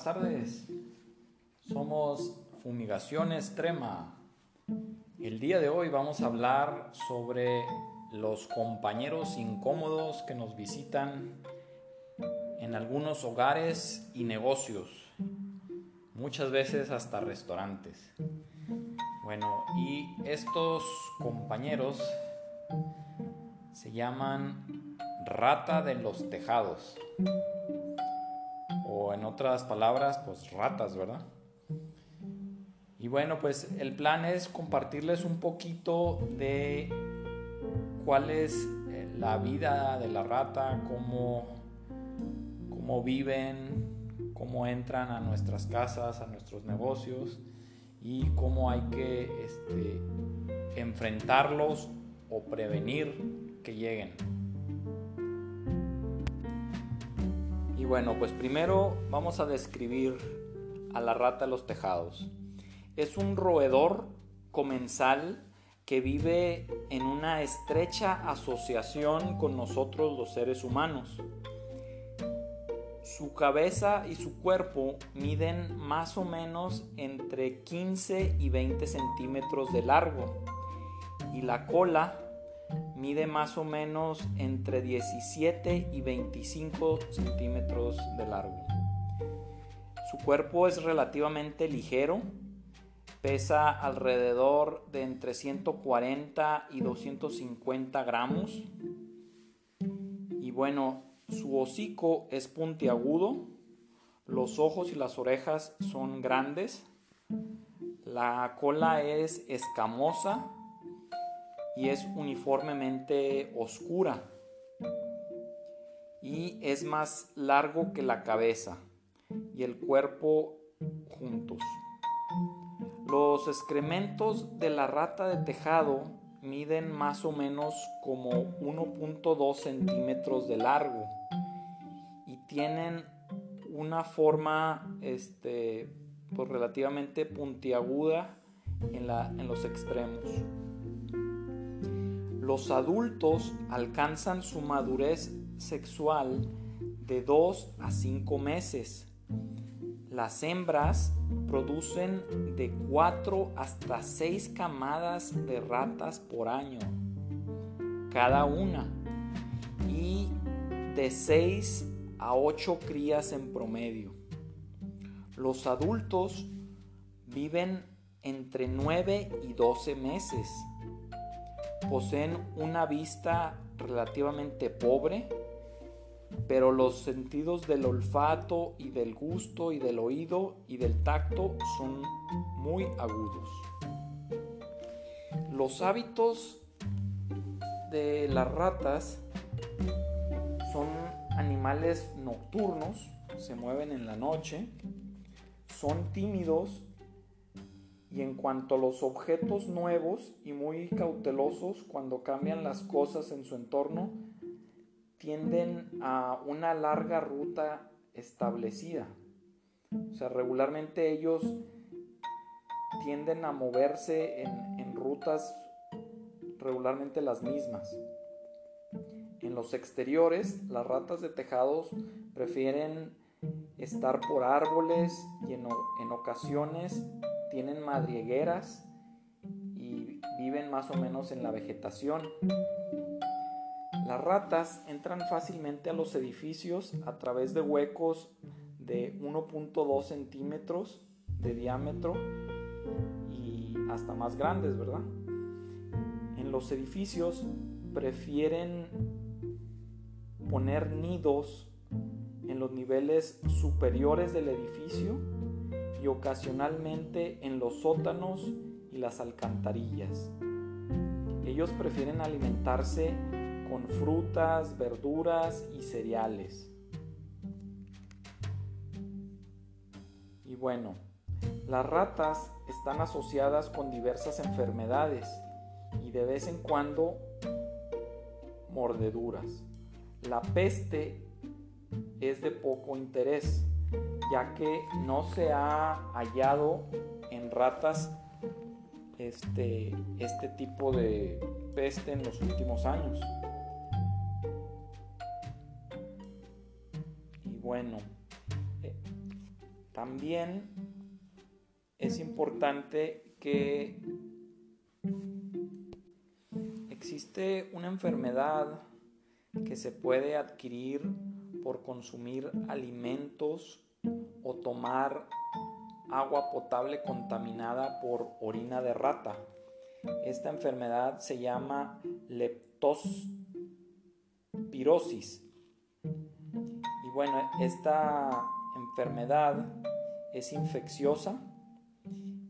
buenas tardes. Somos Fumigación Extrema. El día de hoy vamos a hablar sobre los compañeros incómodos que nos visitan en algunos hogares y negocios, muchas veces hasta restaurantes. Bueno, y estos compañeros se llaman rata de los tejados en otras palabras, pues ratas, ¿verdad? Y bueno, pues el plan es compartirles un poquito de cuál es eh, la vida de la rata, cómo, cómo viven, cómo entran a nuestras casas, a nuestros negocios y cómo hay que este, enfrentarlos o prevenir que lleguen. Bueno, pues primero vamos a describir a la rata de los tejados. Es un roedor comensal que vive en una estrecha asociación con nosotros los seres humanos. Su cabeza y su cuerpo miden más o menos entre 15 y 20 centímetros de largo y la cola mide más o menos entre 17 y 25 centímetros de largo. Su cuerpo es relativamente ligero, pesa alrededor de entre 140 y 250 gramos. Y bueno, su hocico es puntiagudo, los ojos y las orejas son grandes, la cola es escamosa y es uniformemente oscura y es más largo que la cabeza y el cuerpo juntos. Los excrementos de la rata de tejado miden más o menos como 1.2 centímetros de largo y tienen una forma este, pues relativamente puntiaguda en, la, en los extremos. Los adultos alcanzan su madurez sexual de 2 a 5 meses. Las hembras producen de 4 hasta 6 camadas de ratas por año, cada una, y de 6 a 8 crías en promedio. Los adultos viven entre 9 y 12 meses poseen una vista relativamente pobre, pero los sentidos del olfato y del gusto y del oído y del tacto son muy agudos. Los hábitos de las ratas son animales nocturnos, se mueven en la noche, son tímidos y en cuanto a los objetos nuevos y muy cautelosos cuando cambian las cosas en su entorno, tienden a una larga ruta establecida. O sea, regularmente ellos tienden a moverse en, rutas regularmente las mismas. En los exteriores, las ratas de tejados prefieren estar por árboles y en ocasiones tienen madrigueras y viven más o menos en la vegetación. Las ratas entran fácilmente a los edificios a través de huecos de 1.2 centímetros de diámetro y hasta más grandes, ¿verdad? En los edificios prefieren poner nidos en los niveles superiores del edificio y ocasionalmente en los sótanos y las alcantarillas. Ellos prefieren alimentarse con frutas, verduras y cereales. Y bueno, las ratas están asociadas con diversas enfermedades y de vez en cuando mordeduras. La peste es de poco interés ya que no se ha hallado en ratas este, este tipo de peste en los últimos años. Y bueno, eh, También es importante que existe una enfermedad que se puede adquirir por consumir alimentos o tomar agua potable contaminada por orina de rata. Esta enfermedad se llama leptospirosis. Y bueno, esta enfermedad es infecciosa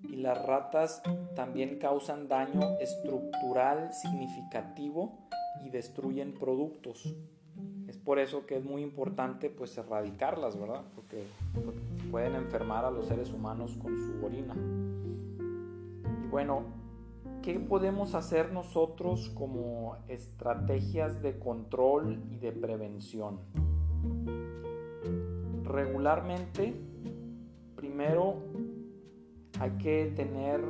y las ratas también causan daño estructural significativo y destruyen productos. Es por eso que es muy importante pues erradicarlas, ¿verdad? Porque, pueden enfermar a los seres humanos con su orina. Y bueno, ¿qué podemos hacer nosotros como estrategias de control y de prevención? Regularmente, primero hay que tener,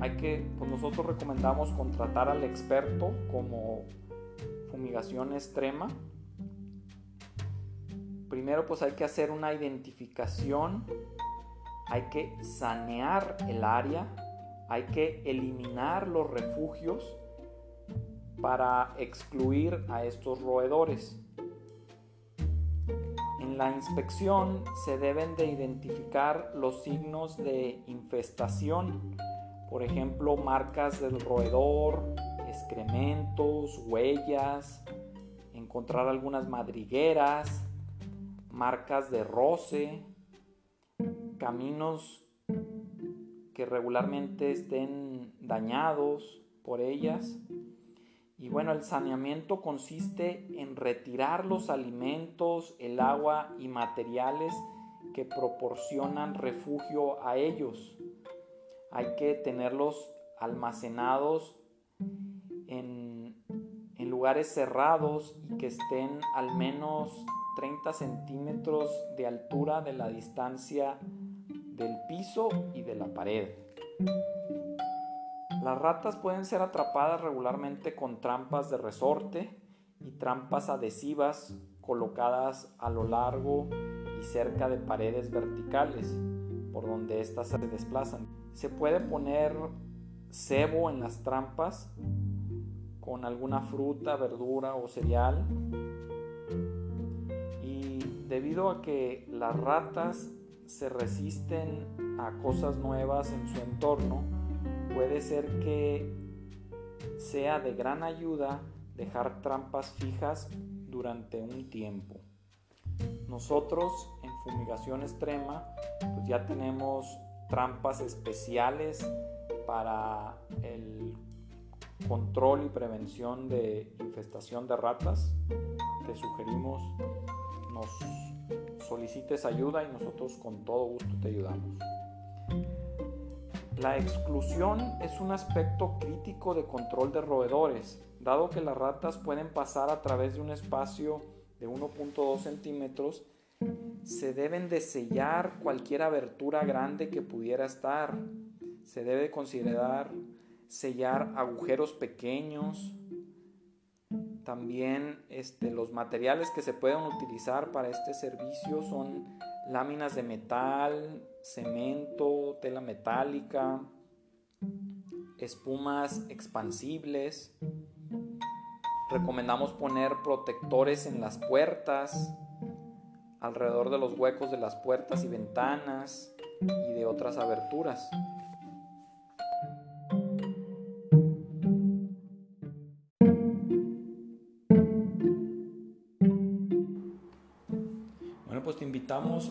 hay que, pues nosotros recomendamos contratar al experto como fumigación extrema. Primero pues hay que hacer una identificación, hay que sanear el área, hay que eliminar los refugios para excluir a estos roedores. En la inspección se deben de identificar los signos de infestación, por ejemplo marcas del roedor, excrementos, huellas, encontrar algunas madrigueras, marcas de roce, caminos que regularmente estén dañados por ellas. Y bueno, el saneamiento consiste en retirar los alimentos, el agua y materiales que proporcionan refugio a ellos. Hay que tenerlos almacenados en, lugares cerrados y que estén al menos 30 centímetros de altura de la distancia del piso y de la pared. Las ratas pueden ser atrapadas regularmente con trampas de resorte y trampas adhesivas colocadas a lo largo y cerca de paredes verticales por donde éstas se desplazan. Se puede poner cebo en las trampas con alguna fruta, verdura o cereal. Debido a que las ratas se resisten a cosas nuevas en su entorno, puede ser que sea de gran ayuda dejar trampas fijas durante un tiempo. Nosotros en fumigación extrema pues ya tenemos trampas especiales para el control y prevención de infestación de ratas, te sugerimos nos solicites ayuda y nosotros con todo gusto te ayudamos. La exclusión es un aspecto crítico de control de roedores, dado que las ratas pueden pasar a través de un espacio de 1.2 centímetros, se deben de sellar cualquier abertura grande que pudiera estar. Se debe considerar sellar agujeros pequeños. También este, los materiales que se pueden utilizar para este servicio son láminas de metal, cemento, tela metálica, espumas expansibles. Recomendamos poner protectores en las puertas, alrededor de los huecos de las puertas y ventanas y de otras aberturas.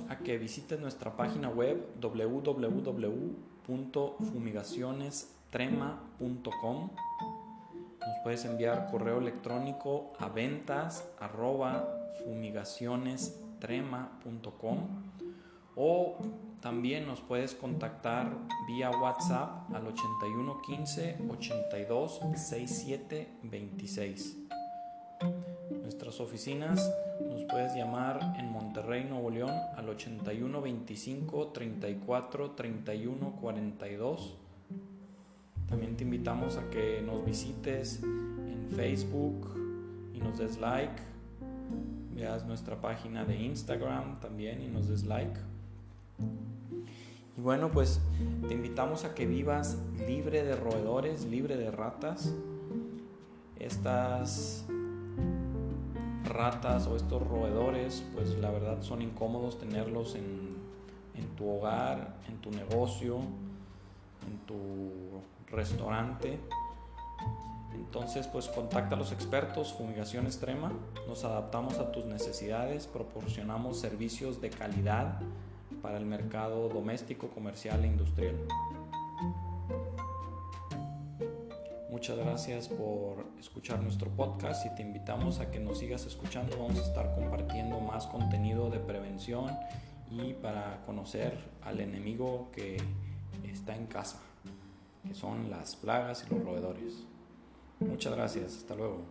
A que visites nuestra página web www.fumigacionestrema.com. Nos puedes enviar correo electrónico a ventas o también nos puedes contactar vía WhatsApp al 81 15 82 67 26. Nuestras oficinas nos puedes llamar en Monterrey, Nuevo León al 81 25 34 31 42. También te invitamos a que nos visites en Facebook y nos des like. Veas nuestra página de Instagram también y nos des like. Y bueno, pues te invitamos a que vivas libre de roedores, libre de ratas. Estas ratas o estos roedores, pues la verdad son incómodos tenerlos en, en tu hogar, en tu negocio, en tu restaurante. Entonces, pues contacta a los expertos, fumigación extrema, nos adaptamos a tus necesidades, proporcionamos servicios de calidad para el mercado doméstico, comercial e industrial. Muchas gracias por escuchar nuestro podcast y te invitamos a que nos sigas escuchando. Vamos a estar compartiendo más contenido de prevención y para conocer al enemigo que está en casa, que son las plagas y los roedores. Muchas gracias, hasta luego.